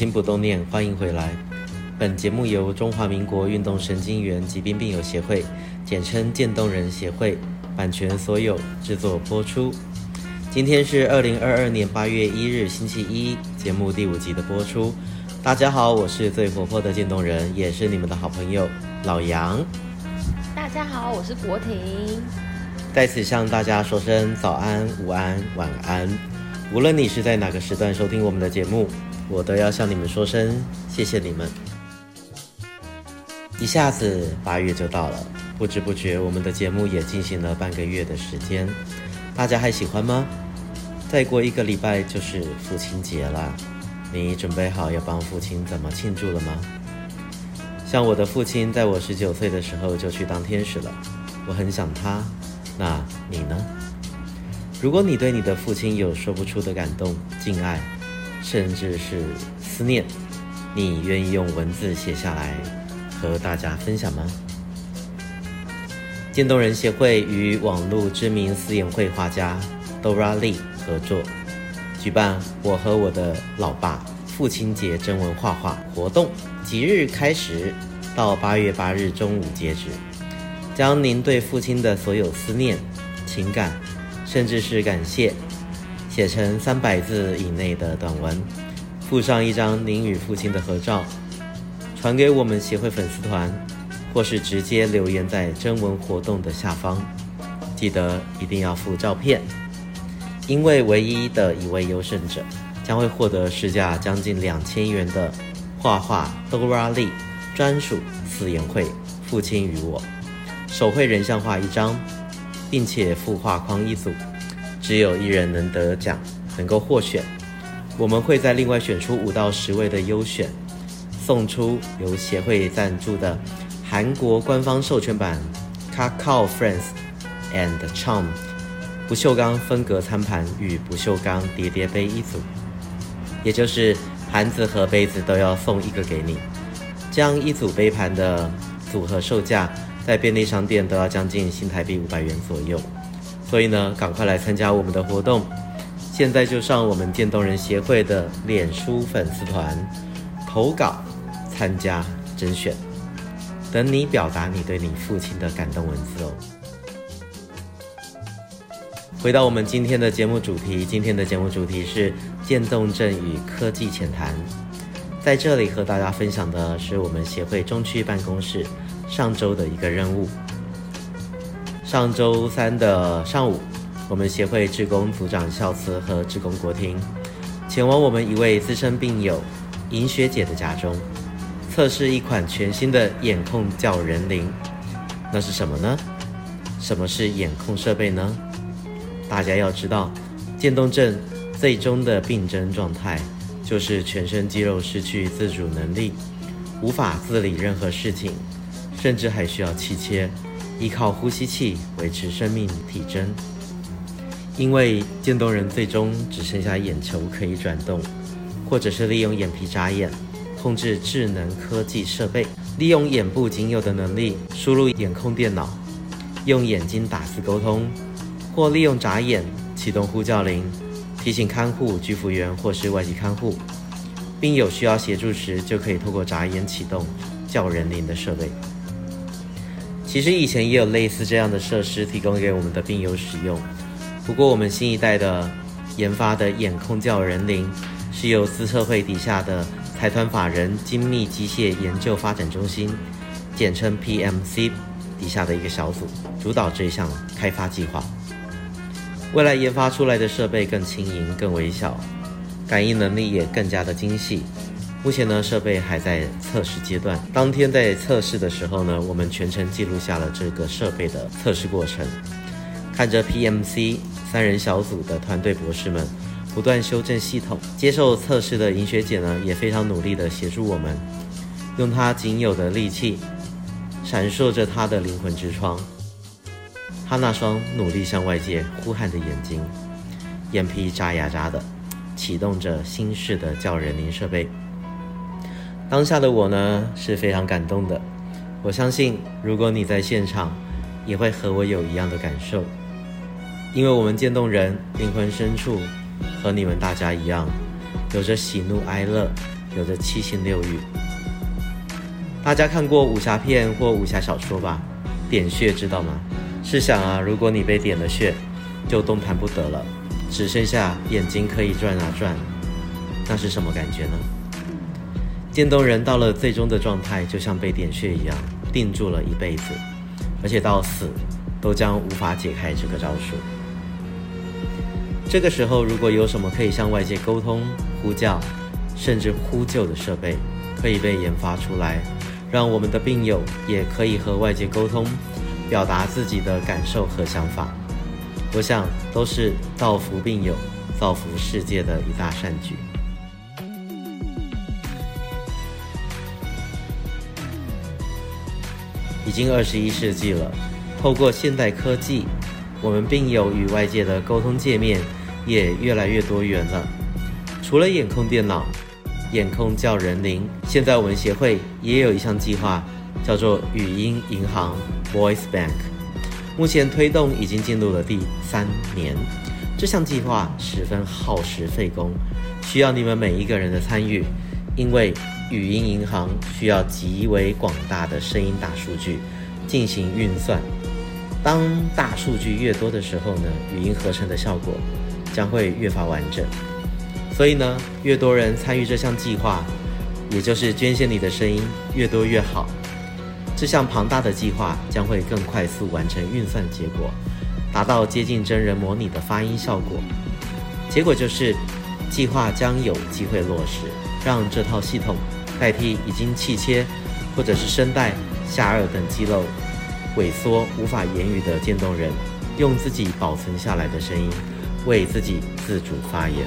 心不动念，欢迎回来。本节目由中华民国运动神经元疾病病友协会，简称渐冻人协会，版权所有，制作播出。今天是二零二二年八月一日，星期一，节目第五集的播出。大家好，我是最活泼的渐冻人，也是你们的好朋友老杨。大家好，我是国婷。在此向大家说声早安、午安、晚安。无论你是在哪个时段收听我们的节目，我都要向你们说声谢谢你们。一下子八月就到了，不知不觉我们的节目也进行了半个月的时间，大家还喜欢吗？再过一个礼拜就是父亲节了，你准备好要帮父亲怎么庆祝了吗？像我的父亲，在我十九岁的时候就去当天使了，我很想他。那你呢？如果你对你的父亲有说不出的感动、敬爱，甚至是思念，你愿意用文字写下来？和大家分享吗？渐冻人协会与网络知名私颜绘画家 Dora Lee 合作，举办我和我的老爸父亲节征文画画活动，即日开始到八月八日中午截止。将您对父亲的所有思念、情感，甚至是感谢，写成三百字以内的短文，附上一张您与父亲的合照。传给我们协会粉丝团，或是直接留言在征文活动的下方，记得一定要附照片，因为唯一的一位优胜者将会获得市价将近两千元的画画 Dora Lee 专属私言会《父亲与我》手绘人像画一张，并且附画框一组，只有一人能得奖，能够获选，我们会再另外选出五到十位的优选。送出由协会赞助的韩国官方授权版 Kakao Friends and Charm 不锈钢分隔餐盘与不锈钢叠叠杯一组，也就是盘子和杯子都要送一个给你。这样一组杯盘的组合售价在便利商店都要将近新台币五百元左右，所以呢，赶快来参加我们的活动，现在就上我们渐冻人协会的脸书粉丝团投稿。参加甄选，等你表达你对你父亲的感动文字哦。回到我们今天的节目主题，今天的节目主题是渐冻症与科技浅谈。在这里和大家分享的是我们协会中区办公室上周的一个任务。上周三的上午，我们协会职工组长孝慈和职工国婷前往我们一位资深病友尹学姐的家中。测试一款全新的眼控叫人铃，那是什么呢？什么是眼控设备呢？大家要知道，渐冻症最终的病症状态就是全身肌肉失去自主能力，无法自理任何事情，甚至还需要气切，依靠呼吸器维持生命体征。因为渐冻人最终只剩下眼球可以转动，或者是利用眼皮眨眼。控制智能科技设备，利用眼部仅有的能力输入眼控电脑，用眼睛打字沟通，或利用眨眼启动呼叫铃，提醒看护、居服员或是外籍看护，并有需要协助时就可以透过眨眼启动叫人铃的设备。其实以前也有类似这样的设施提供给我们的病友使用，不过我们新一代的研发的眼控叫人灵是由资策会底下的。财团法人精密机械研究发展中心，简称 PMC 底下的一个小组主导这项开发计划。未来研发出来的设备更轻盈、更微小，感应能力也更加的精细。目前呢，设备还在测试阶段。当天在测试的时候呢，我们全程记录下了这个设备的测试过程，看着 PMC 三人小组的团队博士们。不断修正系统，接受测试的尹学姐呢，也非常努力地协助我们，用她仅有的力气，闪烁着她的灵魂之窗。她那双努力向外界呼喊的眼睛，眼皮眨呀眨的，启动着新式的叫人灵设备。当下的我呢，是非常感动的。我相信，如果你在现场，也会和我有一样的感受，因为我们渐冻人灵魂深处。和你们大家一样，有着喜怒哀乐、有着七情六欲。大家看过武侠片或武侠小说吧？点穴知道吗？试想啊，如果你被点了穴，就动弹不得了，只剩下眼睛可以转啊转，那是什么感觉呢？渐冻人到了最终的状态，就像被点穴一样，定住了一辈子，而且到死都将无法解开这个招数。这个时候，如果有什么可以向外界沟通、呼叫，甚至呼救的设备，可以被研发出来，让我们的病友也可以和外界沟通，表达自己的感受和想法，我想都是造福病友、造福世界的一大善举。已经二十一世纪了，透过现代科技，我们病友与外界的沟通界面也越来越多元了。除了眼控电脑、眼控叫人灵，现在我们协会也有一项计划，叫做语音银行 （Voice Bank）。目前推动已经进入了第三年。这项计划十分耗时费工，需要你们每一个人的参与，因为。语音银行需要极为广大的声音大数据进行运算。当大数据越多的时候呢，语音合成的效果将会越发完整。所以呢，越多人参与这项计划，也就是捐献你的声音越多越好。这项庞大的计划将会更快速完成运算结果，达到接近真人模拟的发音效果。结果就是，计划将有机会落实，让这套系统。代替已经气切，或者是声带、下颚等肌肉萎缩无法言语的渐冻人，用自己保存下来的声音为自己自主发言。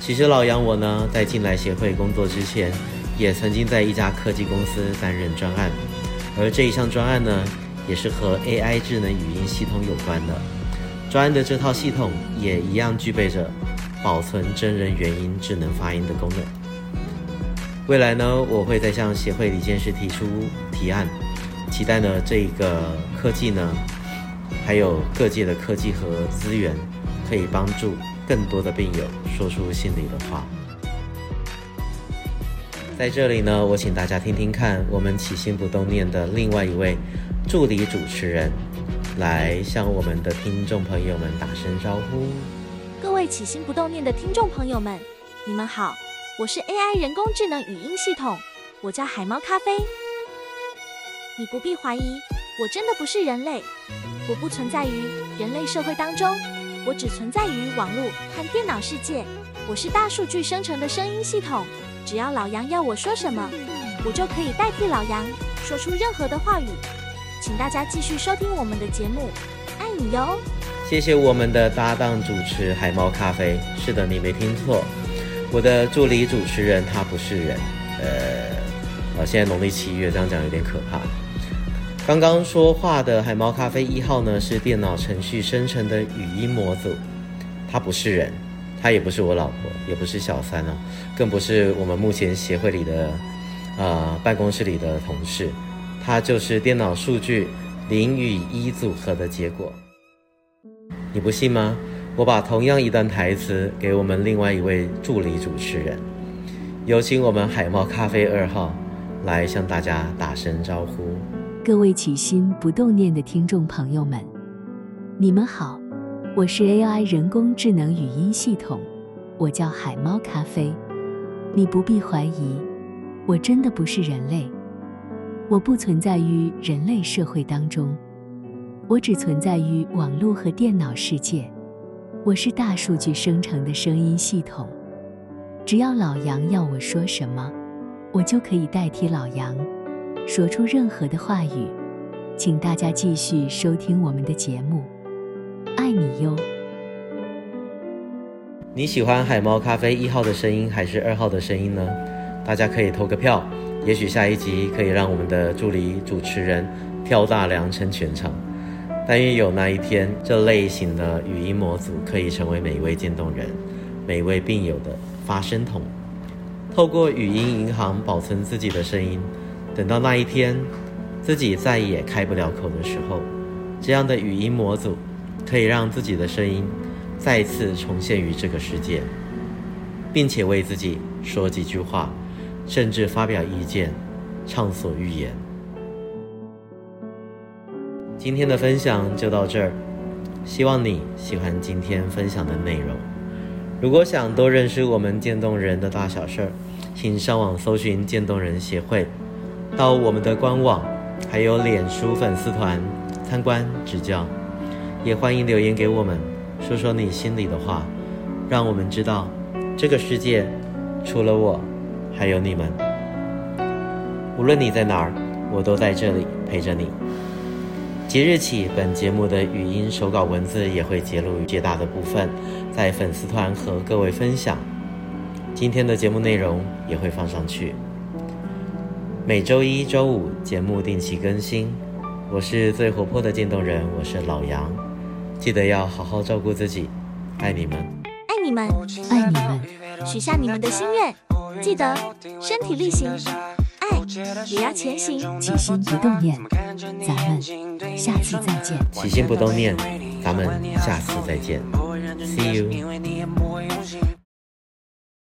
其实老杨我呢，在进来协会工作之前，也曾经在一家科技公司担任专案，而这一项专案呢，也是和 AI 智能语音系统有关的。专案的这套系统也一样具备着保存真人原音智能发音的功能。未来呢，我会再向协会理监事提出提案，期待呢这一个科技呢，还有各界的科技和资源，可以帮助更多的病友说出心里的话。在这里呢，我请大家听听看，我们起心不冻念的另外一位助理主持人，来向我们的听众朋友们打声招呼。各位起心不冻念的听众朋友们，你们好。我是 AI 人工智能语音系统，我叫海猫咖啡。你不必怀疑，我真的不是人类，我不存在于人类社会当中，我只存在于网络和电脑世界。我是大数据生成的声音系统，只要老杨要我说什么，我就可以代替老杨说出任何的话语。请大家继续收听我们的节目，爱你哟！谢谢我们的搭档主持海猫咖啡。是的，你没听错。我的助理主持人他不是人，呃，啊，现在农历七月这样讲有点可怕。刚刚说话的海猫咖啡一号呢，是电脑程序生成的语音模组，他不是人，他也不是我老婆，也不是小三哦，更不是我们目前协会里的、呃、办公室里的同事，他就是电脑数据零与一组合的结果，你不信吗？我把同样一段台词给我们另外一位助理主持人，有请我们海猫咖啡二号来向大家打声招呼。各位起心不动念的听众朋友们，你们好，我是 AI 人工智能语音系统，我叫海猫咖啡。你不必怀疑，我真的不是人类，我不存在于人类社会当中，我只存在于网络和电脑世界。我是大数据生成的声音系统，只要老杨要我说什么，我就可以代替老杨说出任何的话语。请大家继续收听我们的节目，爱你哟！你喜欢海猫咖啡一号的声音还是二号的声音呢？大家可以投个票，也许下一集可以让我们的助理主持人挑大梁撑全场。但愿有那一天，这类型的语音模组可以成为每一位渐冻人、每一位病友的发声筒，透过语音银行保存自己的声音。等到那一天，自己再也开不了口的时候，这样的语音模组可以让自己的声音再次重现于这个世界，并且为自己说几句话，甚至发表意见，畅所欲言。今天的分享就到这儿，希望你喜欢今天分享的内容。如果想多认识我们渐冻人的大小事儿，请上网搜寻渐冻人协会，到我们的官网还有脸书粉丝团参观指教。也欢迎留言给我们，说说你心里的话，让我们知道这个世界除了我，还有你们。无论你在哪儿，我都在这里陪着你。即日起，本节目的语音手稿文字也会节录绝大的部分，在粉丝团和各位分享。今天的节目内容也会放上去。每周一、周五节目定期更新。我是最活泼的渐冻人，我是老杨。记得要好好照顾自己，爱你们，爱你们，爱你们。许下你们的心愿，记得身体力行，爱也要前行。起心不动念，咱们下次再见。起心不动念，咱们下次再见。See you。